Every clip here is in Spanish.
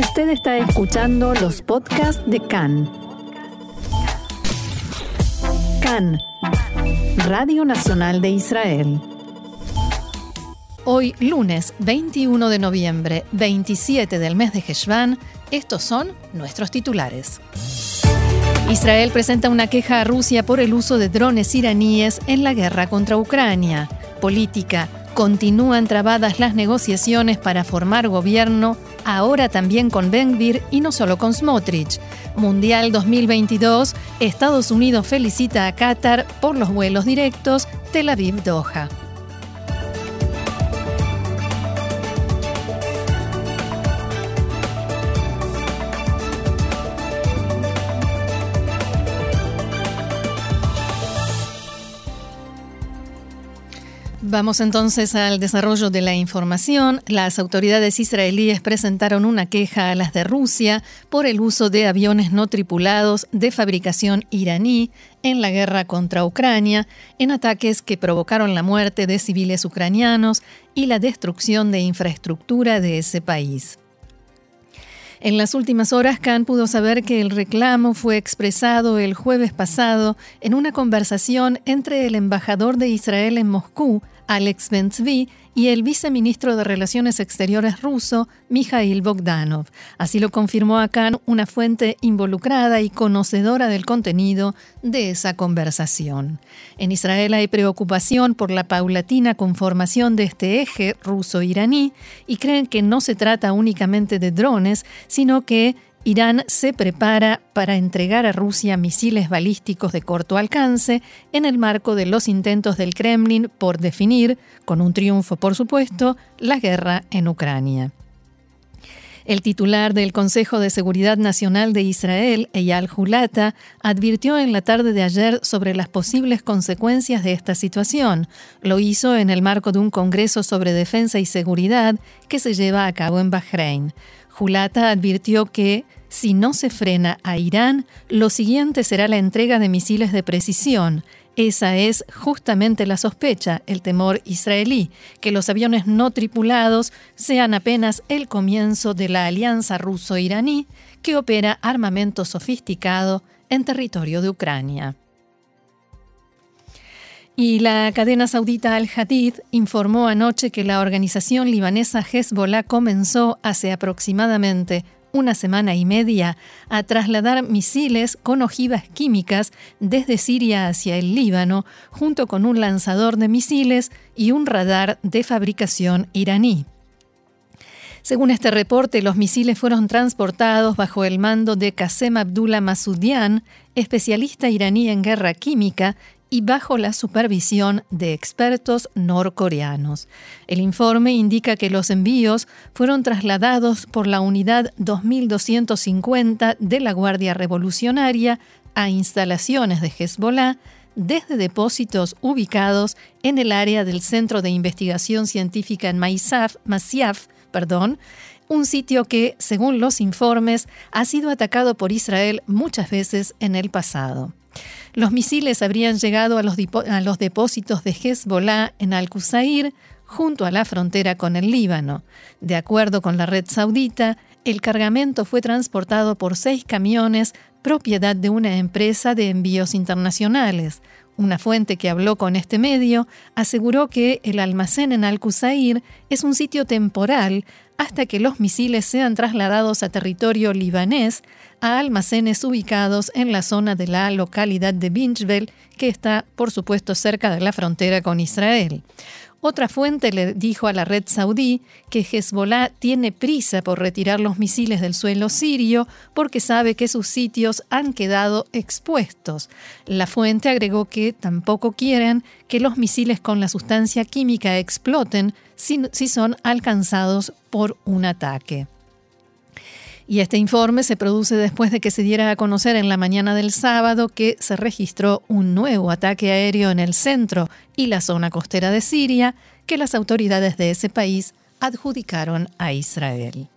Usted está escuchando los podcasts de CAN. CAN, Radio Nacional de Israel. Hoy, lunes 21 de noviembre, 27 del mes de Heshvan, estos son nuestros titulares. Israel presenta una queja a Rusia por el uso de drones iraníes en la guerra contra Ucrania. Política. Continúan trabadas las negociaciones para formar gobierno, ahora también con Ben-Gvir y no solo con Smotrich. Mundial 2022, Estados Unidos felicita a Qatar por los vuelos directos Tel Aviv-Doha. Vamos entonces al desarrollo de la información. Las autoridades israelíes presentaron una queja a las de Rusia por el uso de aviones no tripulados de fabricación iraní en la guerra contra Ucrania, en ataques que provocaron la muerte de civiles ucranianos y la destrucción de infraestructura de ese país. En las últimas horas, Khan pudo saber que el reclamo fue expresado el jueves pasado en una conversación entre el embajador de Israel en Moscú, Alex Benzvi, y el viceministro de Relaciones Exteriores ruso, Mikhail Bogdanov. Así lo confirmó a una fuente involucrada y conocedora del contenido de esa conversación. En Israel hay preocupación por la paulatina conformación de este eje ruso-iraní y creen que no se trata únicamente de drones, sino que Irán se prepara para entregar a Rusia misiles balísticos de corto alcance en el marco de los intentos del Kremlin por definir, con un triunfo por supuesto, la guerra en Ucrania. El titular del Consejo de Seguridad Nacional de Israel, Eyal Hulata, advirtió en la tarde de ayer sobre las posibles consecuencias de esta situación. Lo hizo en el marco de un Congreso sobre Defensa y Seguridad que se lleva a cabo en Bahrein. Julata advirtió que si no se frena a Irán, lo siguiente será la entrega de misiles de precisión. Esa es justamente la sospecha, el temor israelí, que los aviones no tripulados sean apenas el comienzo de la alianza ruso-iraní que opera armamento sofisticado en territorio de Ucrania. Y la cadena saudita Al-Hadid informó anoche que la organización libanesa Hezbollah comenzó hace aproximadamente una semana y media a trasladar misiles con ojivas químicas desde Siria hacia el Líbano, junto con un lanzador de misiles y un radar de fabricación iraní. Según este reporte, los misiles fueron transportados bajo el mando de Qasem Abdullah Masudian, especialista iraní en guerra química y bajo la supervisión de expertos norcoreanos. El informe indica que los envíos fueron trasladados por la unidad 2250 de la Guardia Revolucionaria a instalaciones de Hezbollah desde depósitos ubicados en el área del Centro de Investigación Científica en Masyaf perdón, un sitio que, según los informes, ha sido atacado por Israel muchas veces en el pasado. Los misiles habrían llegado a los, depósitos de Hezbollah en Al-Qusair, junto a la frontera con el Líbano. De acuerdo con la red saudita, el cargamento fue transportado por seis camiones propiedad de una empresa de envíos internacionales. Una fuente que habló con este medio aseguró que el almacén en Al-Qusair es un sitio temporal hasta que los misiles sean trasladados a territorio libanés a almacenes ubicados en la zona de la localidad de Binchvel, que está, por supuesto, cerca de la frontera con Israel. Otra fuente le dijo a la red saudí que Hezbollah tiene prisa por retirar los misiles del suelo sirio porque sabe que sus sitios han quedado expuestos. La fuente agregó que tampoco quieren que los misiles con la sustancia química exploten si, si son alcanzados por un ataque. Y este informe se produce después de que se diera a conocer en la mañana del sábado que se registró un nuevo ataque aéreo en el centro y la zona costera de Siria que las autoridades de ese país adjudicaron a Israel.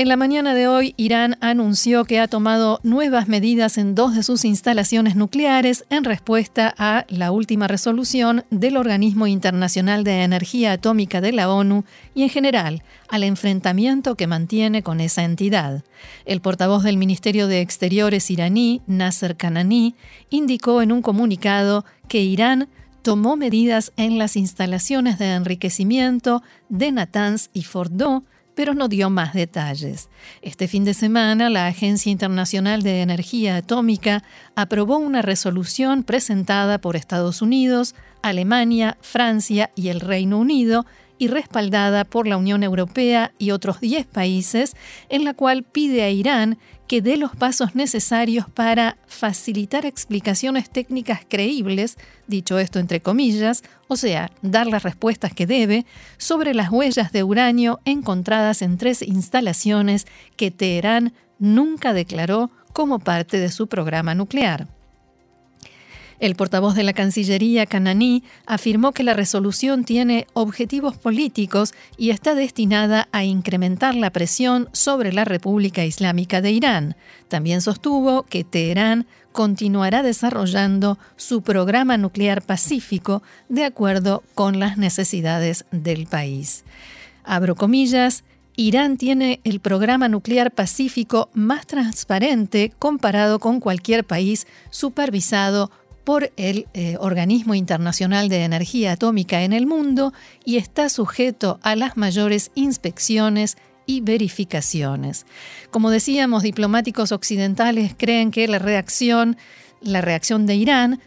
En la mañana de hoy, Irán anunció que ha tomado nuevas medidas en dos de sus instalaciones nucleares en respuesta a la última resolución del Organismo Internacional de Energía Atómica de la ONU y en general al enfrentamiento que mantiene con esa entidad. El portavoz del Ministerio de Exteriores iraní, Nasser Kanani, indicó en un comunicado que Irán tomó medidas en las instalaciones de enriquecimiento de Natanz y Fordo pero no dio más detalles. Este fin de semana, la Agencia Internacional de Energía Atómica aprobó una resolución presentada por Estados Unidos, Alemania, Francia y el Reino Unido y respaldada por la Unión Europea y otros 10 países, en la cual pide a Irán que dé los pasos necesarios para facilitar explicaciones técnicas creíbles, dicho esto entre comillas, o sea, dar las respuestas que debe, sobre las huellas de uranio encontradas en tres instalaciones que Teherán nunca declaró como parte de su programa nuclear. El portavoz de la Cancillería, Cananí, afirmó que la resolución tiene objetivos políticos y está destinada a incrementar la presión sobre la República Islámica de Irán. También sostuvo que Teherán continuará desarrollando su programa nuclear pacífico de acuerdo con las necesidades del país. Abro comillas, Irán tiene el programa nuclear pacífico más transparente comparado con cualquier país supervisado por el eh, Organismo Internacional de Energía Atómica en el mundo y está sujeto a las mayores inspecciones y verificaciones. Como decíamos, diplomáticos occidentales creen que la reacción, la reacción de Irán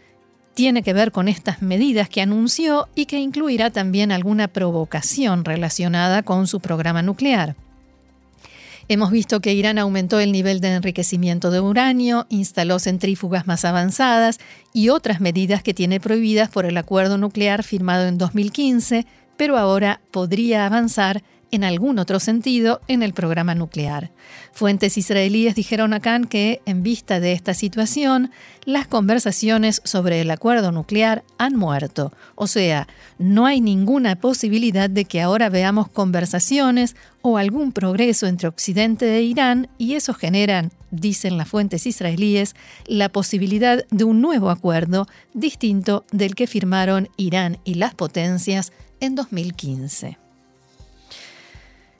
tiene que ver con estas medidas que anunció y que incluirá también alguna provocación relacionada con su programa nuclear. Hemos visto que Irán aumentó el nivel de enriquecimiento de uranio, instaló centrífugas más avanzadas y otras medidas que tiene prohibidas por el acuerdo nuclear firmado en 2015, pero ahora podría avanzar en algún otro sentido en el programa nuclear. Fuentes israelíes dijeron a Khan que, en vista de esta situación, las conversaciones sobre el acuerdo nuclear han muerto. O sea, no hay ninguna posibilidad de que ahora veamos conversaciones o algún progreso entre Occidente e Irán y eso generan, dicen las fuentes israelíes, la posibilidad de un nuevo acuerdo distinto del que firmaron Irán y las potencias en 2015.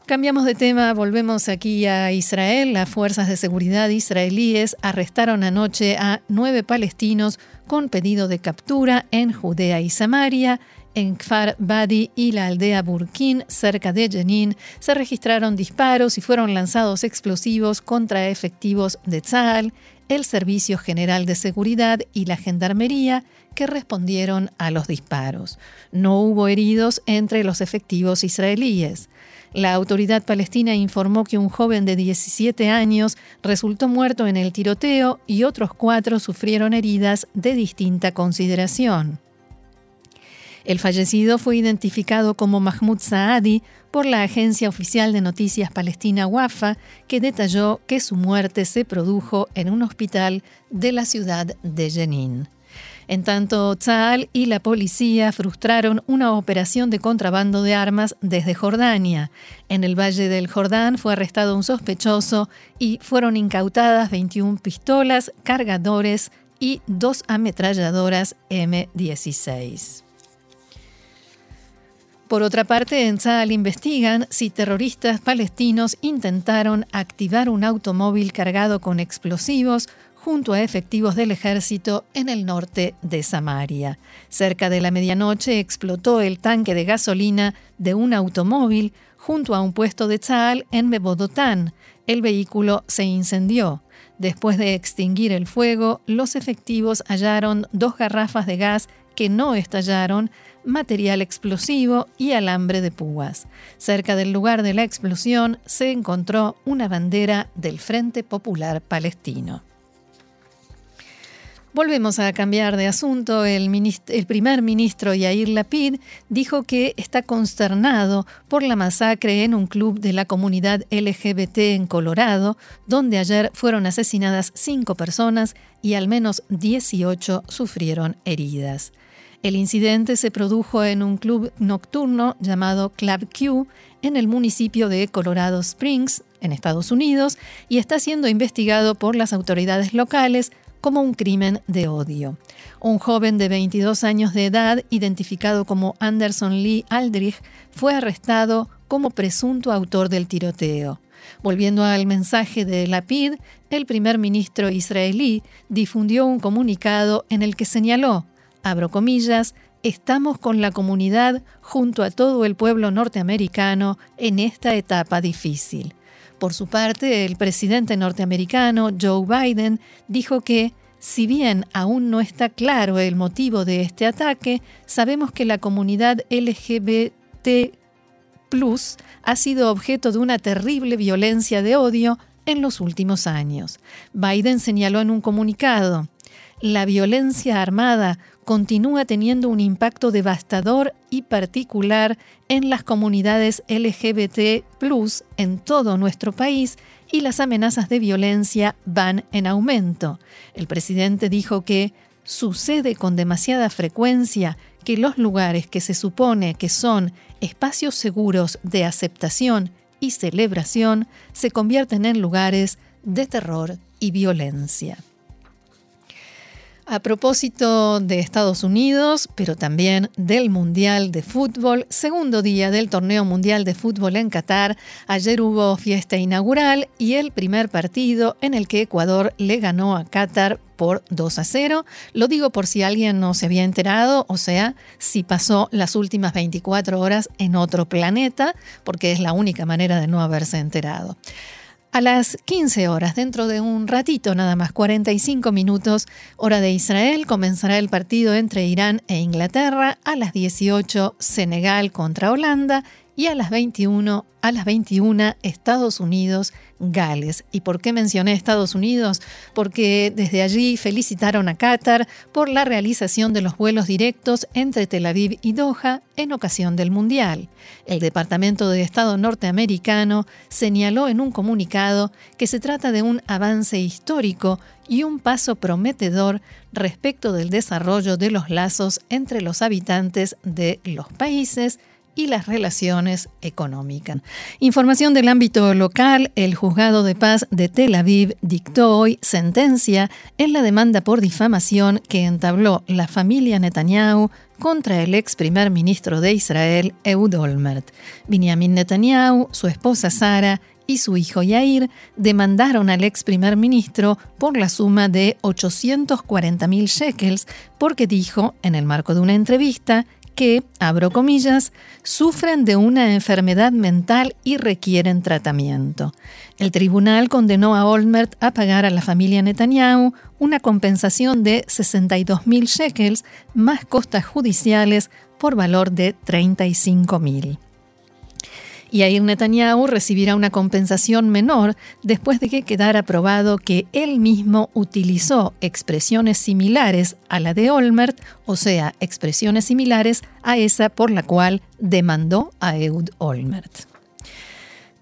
Cambiamos de tema, volvemos aquí a Israel. Las fuerzas de seguridad israelíes arrestaron anoche a nueve palestinos con pedido de captura en Judea y Samaria. En Kfar Badi y la aldea Burkin, cerca de Jenin, se registraron disparos y fueron lanzados explosivos contra efectivos de Tzal, el Servicio General de Seguridad y la Gendarmería, que respondieron a los disparos. No hubo heridos entre los efectivos israelíes. La autoridad palestina informó que un joven de 17 años resultó muerto en el tiroteo y otros cuatro sufrieron heridas de distinta consideración. El fallecido fue identificado como Mahmoud Saadi por la agencia oficial de noticias palestina Wafa, que detalló que su muerte se produjo en un hospital de la ciudad de Jenin. En tanto, Tzal y la policía frustraron una operación de contrabando de armas desde Jordania. En el Valle del Jordán fue arrestado un sospechoso y fueron incautadas 21 pistolas, cargadores y dos ametralladoras M16. Por otra parte, en Tzal investigan si terroristas palestinos intentaron activar un automóvil cargado con explosivos junto a efectivos del ejército en el norte de Samaria. Cerca de la medianoche explotó el tanque de gasolina de un automóvil junto a un puesto de Tzal en Mebodotán. El vehículo se incendió. Después de extinguir el fuego, los efectivos hallaron dos garrafas de gas que no estallaron, material explosivo y alambre de púas. Cerca del lugar de la explosión se encontró una bandera del Frente Popular Palestino. Volvemos a cambiar de asunto. El, primer ministro Yair Lapid dijo que está consternado por la masacre en un club de la comunidad LGBT en Colorado, donde ayer fueron asesinadas cinco personas y al menos 18 sufrieron heridas. El incidente se produjo en un club nocturno llamado Club Q en el municipio de Colorado Springs, en Estados Unidos, y está siendo investigado por las autoridades locales como un crimen de odio. Un joven de 22 años de edad, identificado como Anderson Lee Aldrich, fue arrestado como presunto autor del tiroteo. Volviendo al mensaje de Lapid, el primer ministro israelí difundió un comunicado en el que señaló, abro comillas, estamos con la comunidad junto a todo el pueblo norteamericano en esta etapa difícil. Por su parte, el presidente norteamericano Joe Biden dijo que, si bien aún no está claro el motivo de este ataque, sabemos que la comunidad LGBT ha sido objeto de una terrible violencia de odio en los últimos años. Biden señaló en un comunicado, la violencia armada continúa teniendo un impacto devastador y particular en las comunidades LGBT en todo nuestro país y las amenazas de violencia van en aumento. El presidente dijo que sucede con demasiada frecuencia que los lugares que se supone que son espacios seguros de aceptación y celebración se convierten en lugares de terror y violencia. A propósito de Estados Unidos, pero también del Mundial de Fútbol, segundo día del Torneo Mundial de Fútbol en Qatar, ayer hubo fiesta inaugural y el primer partido en el que Ecuador le ganó a Qatar por 2 a 0. Lo digo por si alguien no se había enterado, o sea, si pasó las últimas 24 horas en otro planeta, porque es la única manera de no haberse enterado. A las 15 horas, dentro de un ratito nada más, 45 minutos, hora de Israel, comenzará el partido entre Irán e Inglaterra. A las 18, Senegal contra Holanda y a las 21, a las 21 Estados Unidos, Gales. ¿Y por qué mencioné Estados Unidos? Porque desde allí felicitaron a Qatar por la realización de los vuelos directos entre Tel Aviv y Doha en ocasión del Mundial. El Departamento de Estado norteamericano señaló en un comunicado que se trata de un avance histórico y un paso prometedor respecto del desarrollo de los lazos entre los habitantes de los países y las relaciones económicas. Información del ámbito local, el juzgado de paz de Tel Aviv dictó hoy sentencia en la demanda por difamación que entabló la familia Netanyahu contra el ex primer ministro de Israel, Eud Olmert. Netanyahu, su esposa Sara y su hijo Yair demandaron al ex primer ministro por la suma de 840 mil shekels porque dijo, en el marco de una entrevista, que, abro comillas, sufren de una enfermedad mental y requieren tratamiento. El tribunal condenó a Olmert a pagar a la familia Netanyahu una compensación de 62.000 shekels más costas judiciales por valor de 35.000 y Yair Netanyahu recibirá una compensación menor después de que quedara probado que él mismo utilizó expresiones similares a la de Olmert, o sea, expresiones similares a esa por la cual demandó a Eud Olmert.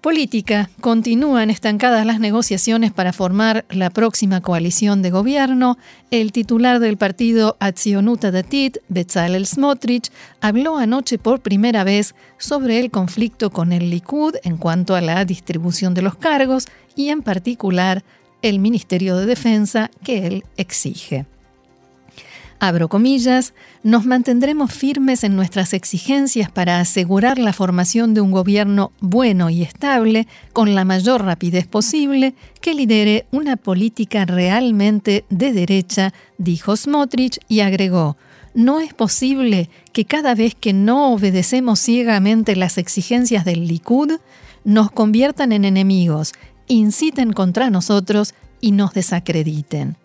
Política. Continúan estancadas las negociaciones para formar la próxima coalición de gobierno. El titular del partido Atzionuta Datit, Bezalel Smotrich, habló anoche por primera vez sobre el conflicto con el Likud en cuanto a la distribución de los cargos y en particular el Ministerio de Defensa que él exige abro comillas, nos mantendremos firmes en nuestras exigencias para asegurar la formación de un gobierno bueno y estable con la mayor rapidez posible que lidere una política realmente de derecha, dijo Smotrich y agregó, no es posible que cada vez que no obedecemos ciegamente las exigencias del Likud, nos conviertan en enemigos, inciten contra nosotros y nos desacrediten.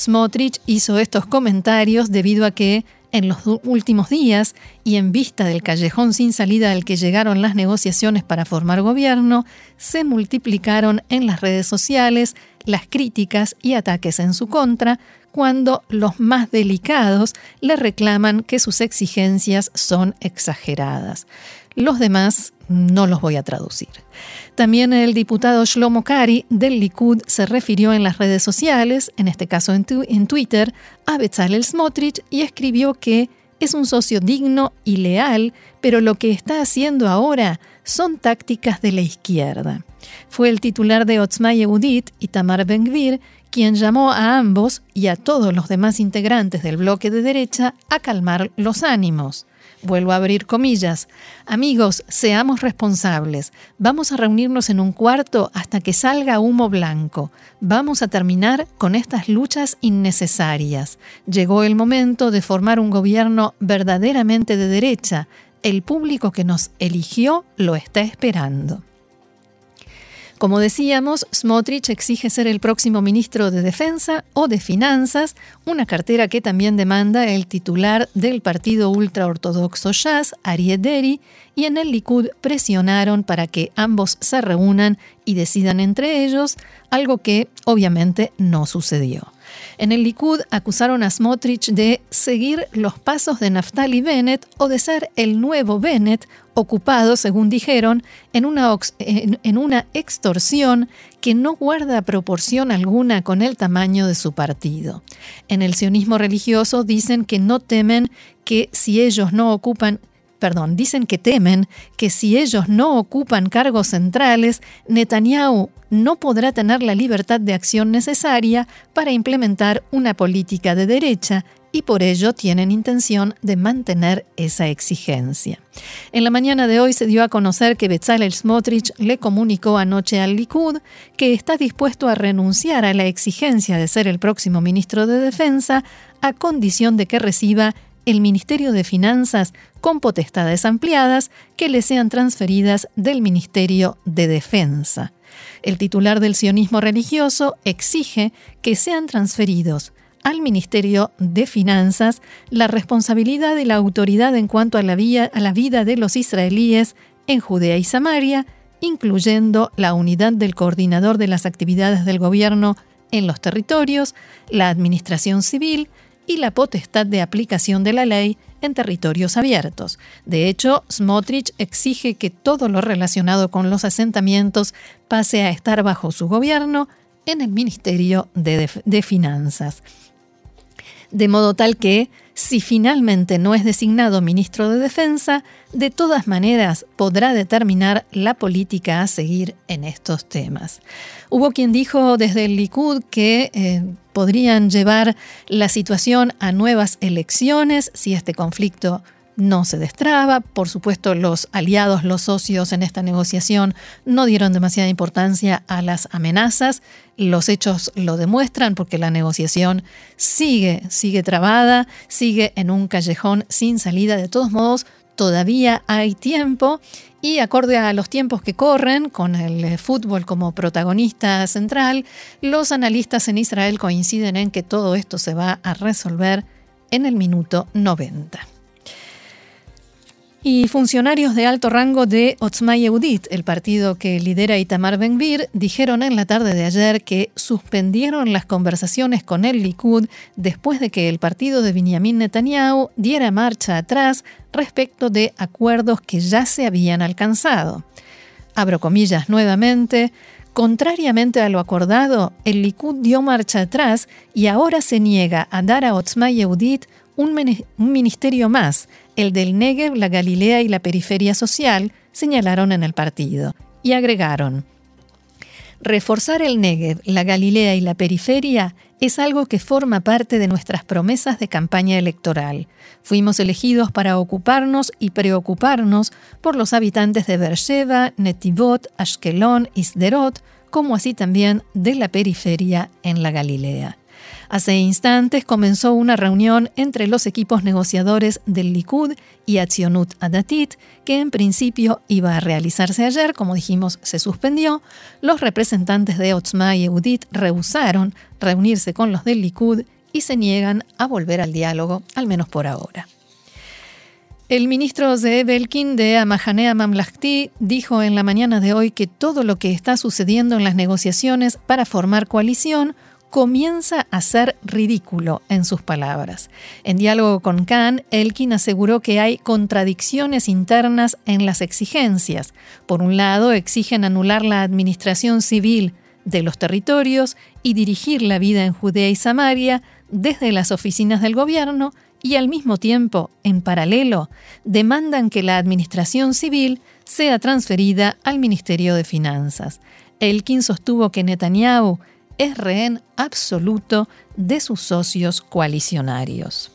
Smotrich hizo estos comentarios debido a que en los últimos días y en vista del callejón sin salida al que llegaron las negociaciones para formar gobierno, se multiplicaron en las redes sociales las críticas y ataques en su contra cuando los más delicados le reclaman que sus exigencias son exageradas. Los demás no los voy a traducir. También el diputado Shlomo Kari del Likud se refirió en las redes sociales, en este caso en, Twitter, a Bezalel Smotrich y escribió que es un socio digno y leal, pero lo que está haciendo ahora son tácticas de la izquierda. Fue el titular de Otzma Yehudit, Itamar Ben-Gvir, quien llamó a ambos y a todos los demás integrantes del bloque de derecha a calmar los ánimos. Vuelvo a abrir comillas. Amigos, seamos responsables. Vamos a reunirnos en un cuarto hasta que salga humo blanco. Vamos a terminar con estas luchas innecesarias. Llegó el momento de formar un gobierno verdaderamente de derecha. El público que nos eligió lo está esperando. Como decíamos, Smotrich exige ser el próximo ministro de Defensa o de Finanzas, una cartera que también demanda el titular del partido ultraortodoxo Shas, Arieh Deri, y en el Likud presionaron para que ambos se reúnan y decidan entre ellos, algo que obviamente no sucedió. En el Likud acusaron a Smotrich de seguir los pasos de Naftali Bennett o de ser el nuevo Bennett, ocupado, según dijeron, en una, extorsión que no guarda proporción alguna con el tamaño de su partido. En el sionismo religioso dicen que no temen que si ellos no ocupan perdón, dicen que temen que si ellos no ocupan cargos centrales, Netanyahu no podrá tener la libertad de acción necesaria para implementar una política de derecha y por ello tienen intención de mantener esa exigencia. En la mañana de hoy se dio a conocer que Bezalel Smotrich le comunicó anoche al Likud que está dispuesto a renunciar a la exigencia de ser el próximo ministro de Defensa a condición de que reciba el Ministerio de Finanzas con potestades ampliadas que le sean transferidas del Ministerio de Defensa. El titular del sionismo religioso exige que sean transferidos al Ministerio de Finanzas la responsabilidad de la autoridad en cuanto a la, a la vida de los israelíes en Judea y Samaria, incluyendo la unidad del coordinador de las actividades del gobierno en los territorios, la administración civil, y la potestad de aplicación de la ley en territorios abiertos. De hecho, Smotrich exige que todo lo relacionado con los asentamientos pase a estar bajo su gobierno en el Ministerio de, Finanzas. De modo tal que si finalmente no es designado ministro de Defensa, de todas maneras podrá determinar la política a seguir en estos temas. Hubo quien dijo desde el Likud que eh, podrían llevar la situación a nuevas elecciones si este conflicto no se destraba. Por supuesto, los aliados, los socios en esta negociación no dieron demasiada importancia a las amenazas. Los hechos lo demuestran porque la negociación sigue, sigue trabada, sigue en un callejón sin salida. De todos modos, todavía hay tiempo y acorde a los tiempos que corren, con el fútbol como protagonista central, los analistas en Israel coinciden en que todo esto se va a resolver en el minuto 90. Y funcionarios de alto rango de Otzma Yehudit, el partido que lidera Itamar Ben-Gvir, dijeron en la tarde de ayer que suspendieron las conversaciones con el Likud después de que el partido de Benjamin Netanyahu diera marcha atrás respecto de acuerdos que ya se habían alcanzado. Abro comillas nuevamente. Contrariamente a lo acordado, el Likud dio marcha atrás y ahora se niega a dar a Otzma Yehudit un, ministerio más, el del Negev, la Galilea y la periferia social, señalaron en el partido. Y agregaron, reforzar el Negev, la Galilea y la periferia es algo que forma parte de nuestras promesas de campaña electoral. Fuimos elegidos para ocuparnos y preocuparnos por los habitantes de Beersheba, Netivot, Ashkelon y Sderot, como así también de la periferia en la Galilea. Hace instantes comenzó una reunión entre los equipos negociadores del Likud y Atzionut Adatit, que en principio iba a realizarse ayer, como dijimos, se suspendió. Los representantes de Otzma y Eudit rehusaron reunirse con los del Likud y se niegan a volver al diálogo, al menos por ahora. El ministro Zeev Elkin de Amahanea Mamlahti dijo en la mañana de hoy que todo lo que está sucediendo en las negociaciones para formar coalición comienza a ser ridículo en sus palabras. En diálogo con Khan, Elkin aseguró que hay contradicciones internas en las exigencias. Por un lado, exigen anular la administración civil de los territorios y dirigir la vida en Judea y Samaria desde las oficinas del gobierno, y al mismo tiempo, en paralelo, demandan que la administración civil sea transferida al Ministerio de Finanzas. Elkin sostuvo que Netanyahu es rehén absoluto de sus socios coalicionarios.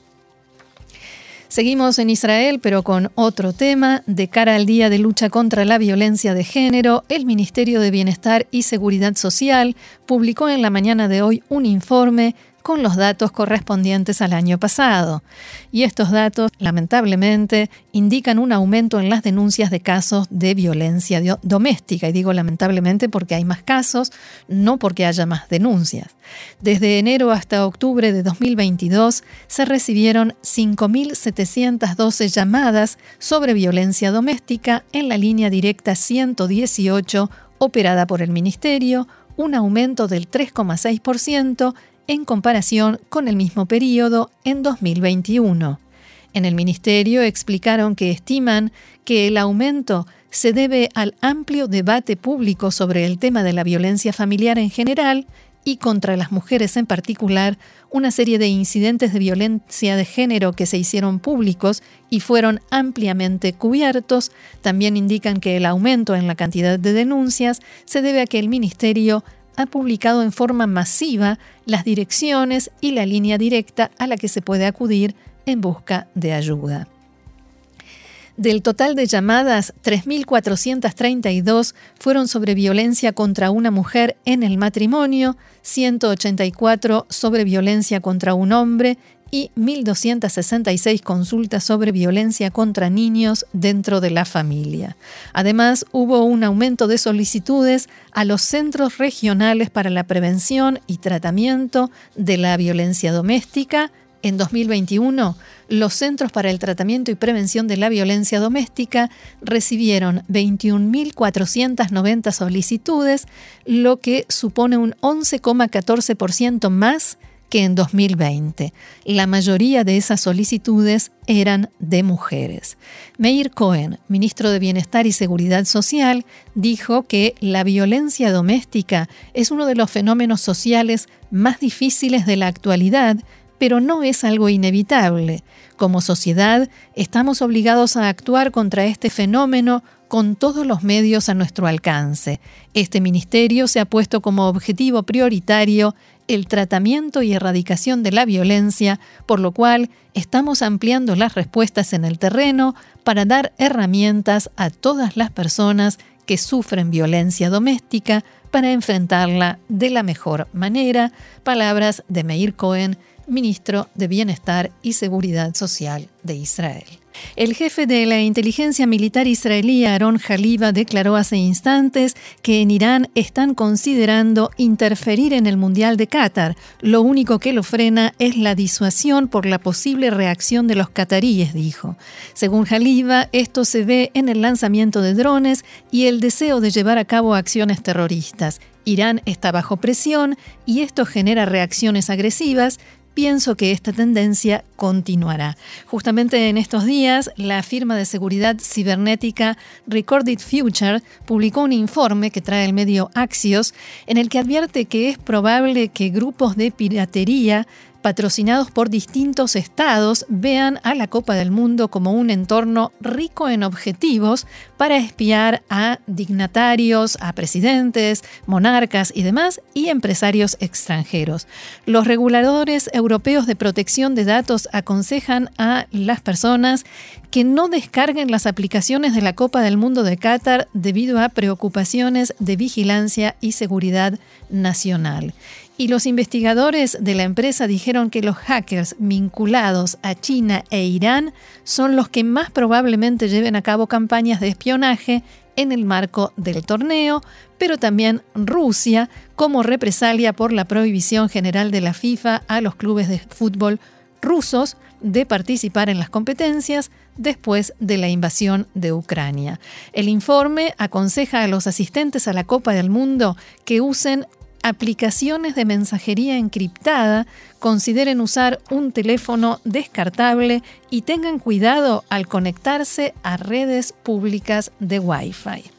Seguimos en Israel, pero con otro tema. De cara al Día de Lucha contra la Violencia de Género, el Ministerio de Bienestar y Seguridad Social publicó en la mañana de hoy un informe con los datos correspondientes al año pasado. Y estos datos, lamentablemente, indican un aumento en las denuncias de casos de violencia doméstica. Y digo lamentablemente porque hay más casos, no porque haya más denuncias. Desde enero hasta octubre de 2022 se recibieron 5.712 llamadas sobre violencia doméstica en la línea directa 118 operada por el Ministerio, un aumento del 3,6% en comparación con el mismo periodo en 2021. En el Ministerio explicaron que estiman que el aumento se debe al amplio debate público sobre el tema de la violencia familiar en general y contra las mujeres en particular, una serie de incidentes de violencia de género que se hicieron públicos y fueron ampliamente cubiertos, también indican que el aumento en la cantidad de denuncias se debe a que el Ministerio ha publicado en forma masiva las direcciones y la línea directa a la que se puede acudir en busca de ayuda. Del total de llamadas, 3.432 fueron sobre violencia contra una mujer en el matrimonio, 184 sobre violencia contra un hombre y 1.266 consultas sobre violencia contra niños dentro de la familia. Además, hubo un aumento de solicitudes a los centros regionales para la prevención y tratamiento de la violencia doméstica. En 2021, los Centros para el Tratamiento y Prevención de la Violencia Doméstica recibieron 21.490 solicitudes, lo que supone un 11,14% más que en 2020. La mayoría de esas solicitudes eran de mujeres. Meir Cohen, ministro de Bienestar y Seguridad Social, dijo que la violencia doméstica es uno de los fenómenos sociales más difíciles de la actualidad, pero no es algo inevitable. Como sociedad, estamos obligados a actuar contra este fenómeno con todos los medios a nuestro alcance. Este ministerio se ha puesto como objetivo prioritario el tratamiento y erradicación de la violencia, por lo cual estamos ampliando las respuestas en el terreno para dar herramientas a todas las personas que sufren violencia doméstica para enfrentarla de la mejor manera. Palabras de Meir Cohen, ministro de Bienestar y Seguridad Social de Israel. El jefe de la inteligencia militar israelí, Aaron Haliba, declaró hace instantes que en Irán están considerando interferir en el Mundial de Qatar. Lo único que lo frena es la disuasión por la posible reacción de los cataríes, dijo. Según Haliba, esto se ve en el lanzamiento de drones y el deseo de llevar a cabo acciones terroristas. Irán está bajo presión y esto genera reacciones agresivas pienso que esta tendencia continuará. Justamente en estos días, la firma de seguridad cibernética Recorded Future publicó un informe que trae el medio Axios, en el que advierte que es probable que grupos de piratería patrocinados por distintos estados, vean a la Copa del Mundo como un entorno rico en objetivos para espiar a dignatarios, a presidentes, monarcas y demás, y empresarios extranjeros. Los reguladores europeos de protección de datos aconsejan a las personas que no descarguen las aplicaciones de la Copa del Mundo de Qatar debido a preocupaciones de vigilancia y seguridad nacional. Y los investigadores de la empresa dijeron que los hackers vinculados a China e Irán son los que más probablemente lleven a cabo campañas de espionaje en el marco del torneo, pero también Rusia como represalia por la prohibición general de la FIFA a los clubes de fútbol rusos de participar en las competencias después de la invasión de Ucrania. El informe aconseja a los asistentes a la Copa del Mundo que usen aplicaciones de mensajería encriptada, consideren usar un teléfono descartable y tengan cuidado al conectarse a redes públicas de Wi-Fi.